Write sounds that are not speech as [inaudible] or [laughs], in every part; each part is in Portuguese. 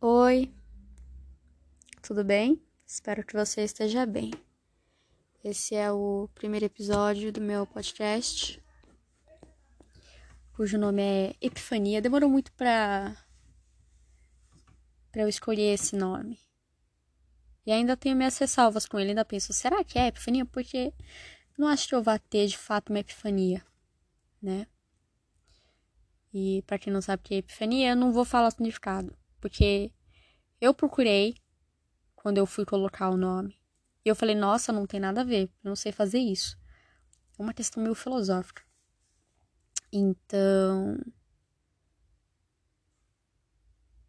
Oi, tudo bem? Espero que você esteja bem. Esse é o primeiro episódio do meu podcast, cujo nome é Epifania. Demorou muito pra, pra eu escolher esse nome. E ainda tenho minhas ressalvas com ele. Ainda penso, será que é Epifania? Porque não acho que eu vá ter de fato uma epifania, né? E para quem não sabe o que é epifania, eu não vou falar o significado porque eu procurei quando eu fui colocar o nome. E eu falei, nossa, não tem nada a ver, eu não sei fazer isso. É uma questão meio filosófica. Então.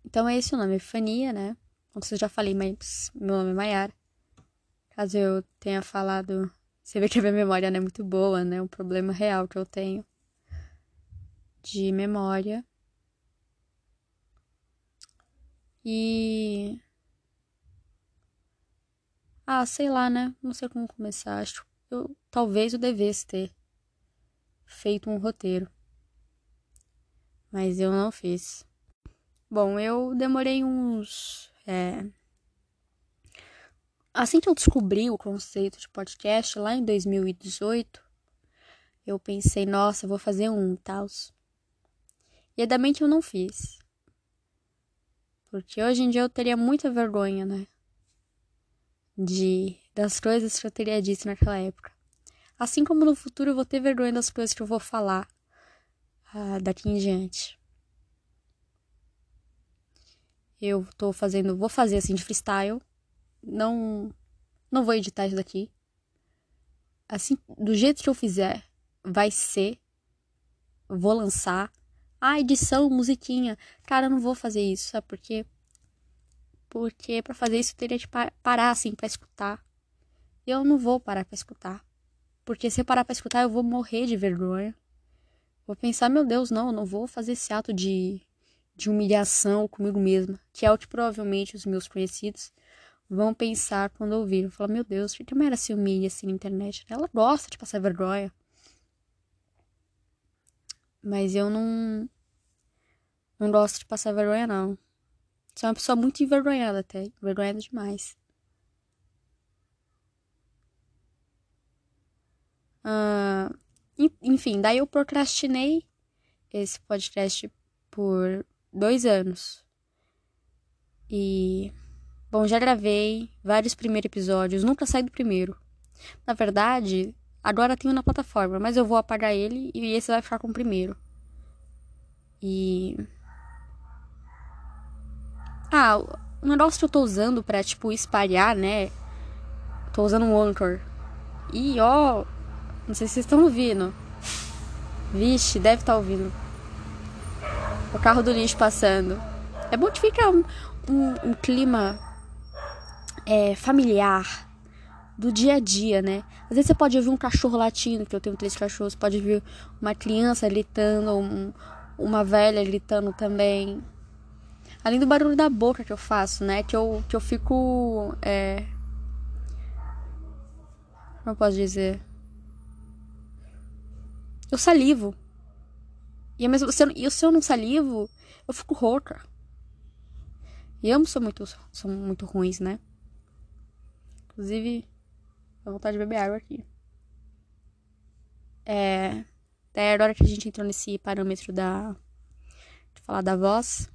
Então é esse o nome, Epifania, né? Como eu já falei, mas meu nome é Maiara. Caso eu tenha falado. Você vê que a minha memória não é muito boa, né? Um problema real que eu tenho de memória. E. Ah, sei lá, né? Não sei como começar. Acho eu talvez eu devesse ter feito um roteiro. Mas eu não fiz. Bom, eu demorei uns. É... Assim que eu descobri o conceito de podcast lá em 2018, eu pensei, nossa, vou fazer um e tal. E ainda bem que eu não fiz. Porque hoje em dia eu teria muita vergonha, né? De das coisas que eu teria dito naquela época. Assim como no futuro eu vou ter vergonha das coisas que eu vou falar ah, daqui em diante. Eu tô fazendo, vou fazer assim de freestyle. Não não vou editar isso daqui. Assim, do jeito que eu fizer, vai ser. Vou lançar ah, edição, musiquinha. Cara, eu não vou fazer isso, sabe por quê? Porque para fazer isso eu teria que parar assim para escutar. Eu não vou parar para escutar. Porque se eu parar para escutar, eu vou morrer de vergonha. Vou pensar, meu Deus, não, eu não vou fazer esse ato de, de humilhação comigo mesma. Que é o que provavelmente os meus conhecidos vão pensar quando ouviram. Falar, meu Deus, por que a Mayra se humilha assim na internet? Ela gosta de passar vergonha. Mas eu não. Não gosto de passar vergonha, não. Sou uma pessoa muito envergonhada até. Envergonhada demais. Uh, enfim, daí eu procrastinei esse podcast por dois anos. E. Bom, já gravei vários primeiros episódios, nunca saí do primeiro. Na verdade, Agora tenho na plataforma, mas eu vou apagar ele e esse vai ficar com o primeiro. E. Ah, o negócio que eu tô usando pra, tipo, espalhar, né? Tô usando um Anchor. E ó. Não sei se vocês estão ouvindo. Vixe, deve estar tá ouvindo. O carro do lixo passando. É bom que fica um, um, um clima é, familiar do dia a dia, né? Às vezes você pode ouvir um cachorro latindo, que eu tenho três cachorros, pode ouvir uma criança gritando, um, uma velha gritando também. Além do barulho da boca que eu faço, né? Que eu, que eu fico. É... Como eu posso dizer? Eu salivo. E, mesmo, se, eu, se eu não salivo, eu fico rouca. E ambos são muito, são muito ruins, né? Inclusive, Dá vontade de beber água aqui. É. Daí a hora que a gente entrou nesse parâmetro da. De falar da voz.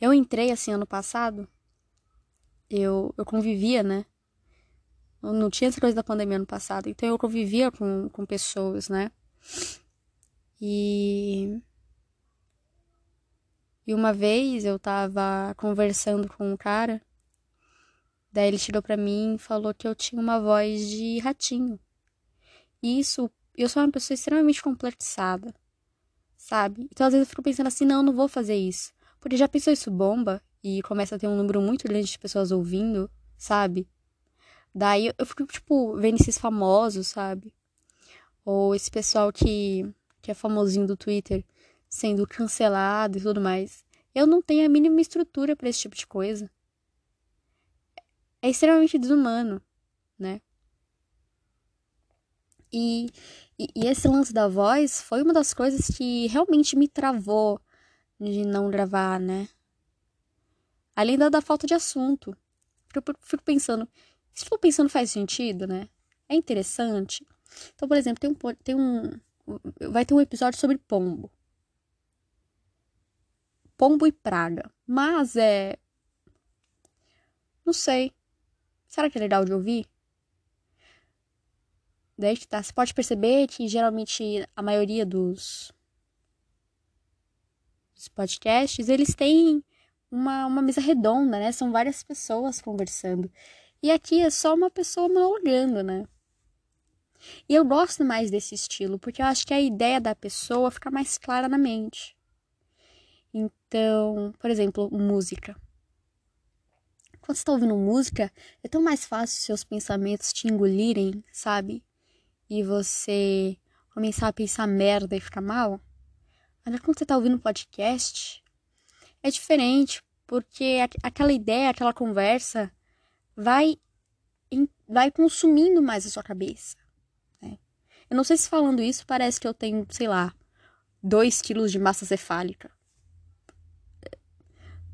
Eu entrei assim ano passado. Eu, eu convivia, né? Eu não tinha essa coisa da pandemia ano passado. Então eu convivia com, com pessoas, né? E. E uma vez eu tava conversando com um cara Daí ele chegou para mim e falou que eu tinha uma voz de ratinho. E isso, eu sou uma pessoa extremamente complexada, sabe? Então às vezes eu fico pensando assim, não, não vou fazer isso. Porque já pensou isso bomba e começa a ter um número muito grande de pessoas ouvindo, sabe? Daí eu fico, tipo, vendo esses famosos, sabe? Ou esse pessoal que, que é famosinho do Twitter sendo cancelado e tudo mais. Eu não tenho a mínima estrutura para esse tipo de coisa é extremamente desumano, né? E, e, e, esse lance da voz foi uma das coisas que realmente me travou de não gravar, né? Além da, da falta de assunto. Eu fico pensando, se for pensando faz sentido, né? É interessante. Então, por exemplo, tem um, tem um vai ter um episódio sobre pombo. Pombo e praga. Mas é não sei. Será que é legal de ouvir? Daí que tá. Você pode perceber que geralmente a maioria dos, dos podcasts, eles têm uma, uma mesa redonda, né? São várias pessoas conversando. E aqui é só uma pessoa monologando, né? E eu gosto mais desse estilo, porque eu acho que a ideia da pessoa fica mais clara na mente. Então, por exemplo, música. Quando você está ouvindo música, é tão mais fácil seus pensamentos te engolirem, sabe? E você começar a pensar merda e ficar mal. Mas quando você está ouvindo podcast, é diferente, porque aquela ideia, aquela conversa vai, vai consumindo mais a sua cabeça. Né? Eu não sei se falando isso parece que eu tenho, sei lá, 2 quilos de massa cefálica.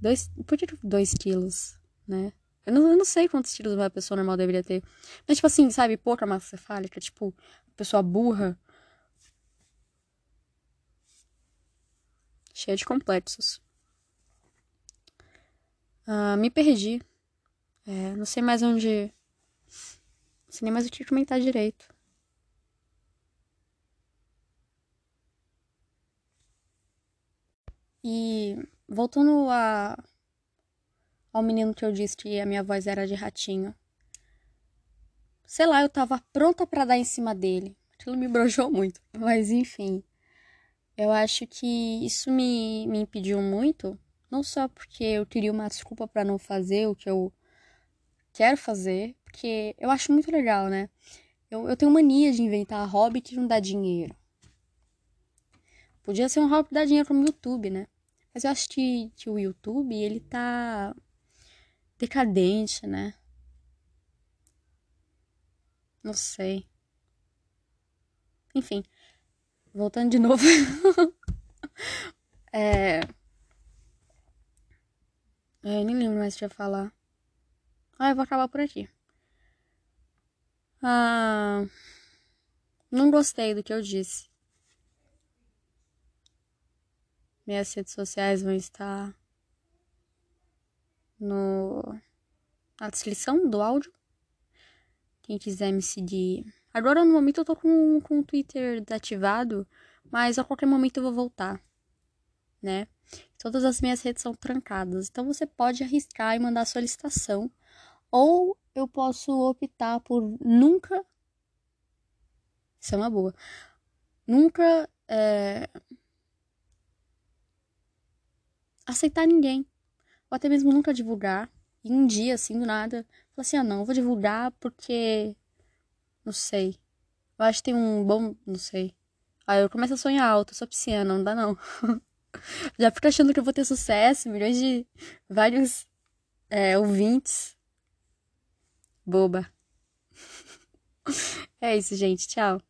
Dois, por que 2 quilos? Né? Eu não, eu não sei quantos tiros uma pessoa normal deveria ter. Mas, tipo assim, sabe, pouca massa cefálica, tipo, pessoa burra. Cheia de complexos. Uh, me perdi. É, não sei mais onde. Não sei nem mais o que comentar direito. E voltando a ao menino que eu disse que a minha voz era de ratinho. Sei lá, eu tava pronta para dar em cima dele. Aquilo me brojou muito. Mas enfim. Eu acho que isso me, me impediu muito. Não só porque eu queria uma desculpa para não fazer o que eu quero fazer. Porque eu acho muito legal, né? Eu, eu tenho mania de inventar hobby que não dá dinheiro. Podia ser um hobby que dá dinheiro como YouTube, né? Mas eu acho que, que o YouTube, ele tá decadente, né? Não sei. Enfim, voltando de novo. [laughs] é... é. Eu nem lembro mais o que ia falar. Ah, eu vou acabar por aqui. Ah, não gostei do que eu disse. Minhas redes sociais vão estar no, na descrição do áudio. Quem quiser me seguir. Agora no momento eu tô com, com o Twitter desativado, mas a qualquer momento eu vou voltar, né? Todas as minhas redes são trancadas, então você pode arriscar e mandar solicitação. Ou eu posso optar por nunca. Isso é uma boa. Nunca é... aceitar ninguém ou até mesmo nunca divulgar. E um dia, assim, do nada, falar assim: ah, não, vou divulgar porque. Não sei. Eu acho que tem um bom. Não sei. Aí eu começo a sonhar alto, eu sou pisciana, não dá não. [laughs] Já fico achando que eu vou ter sucesso, milhões de. vários é, ouvintes. Boba. [laughs] É isso, gente. Tchau.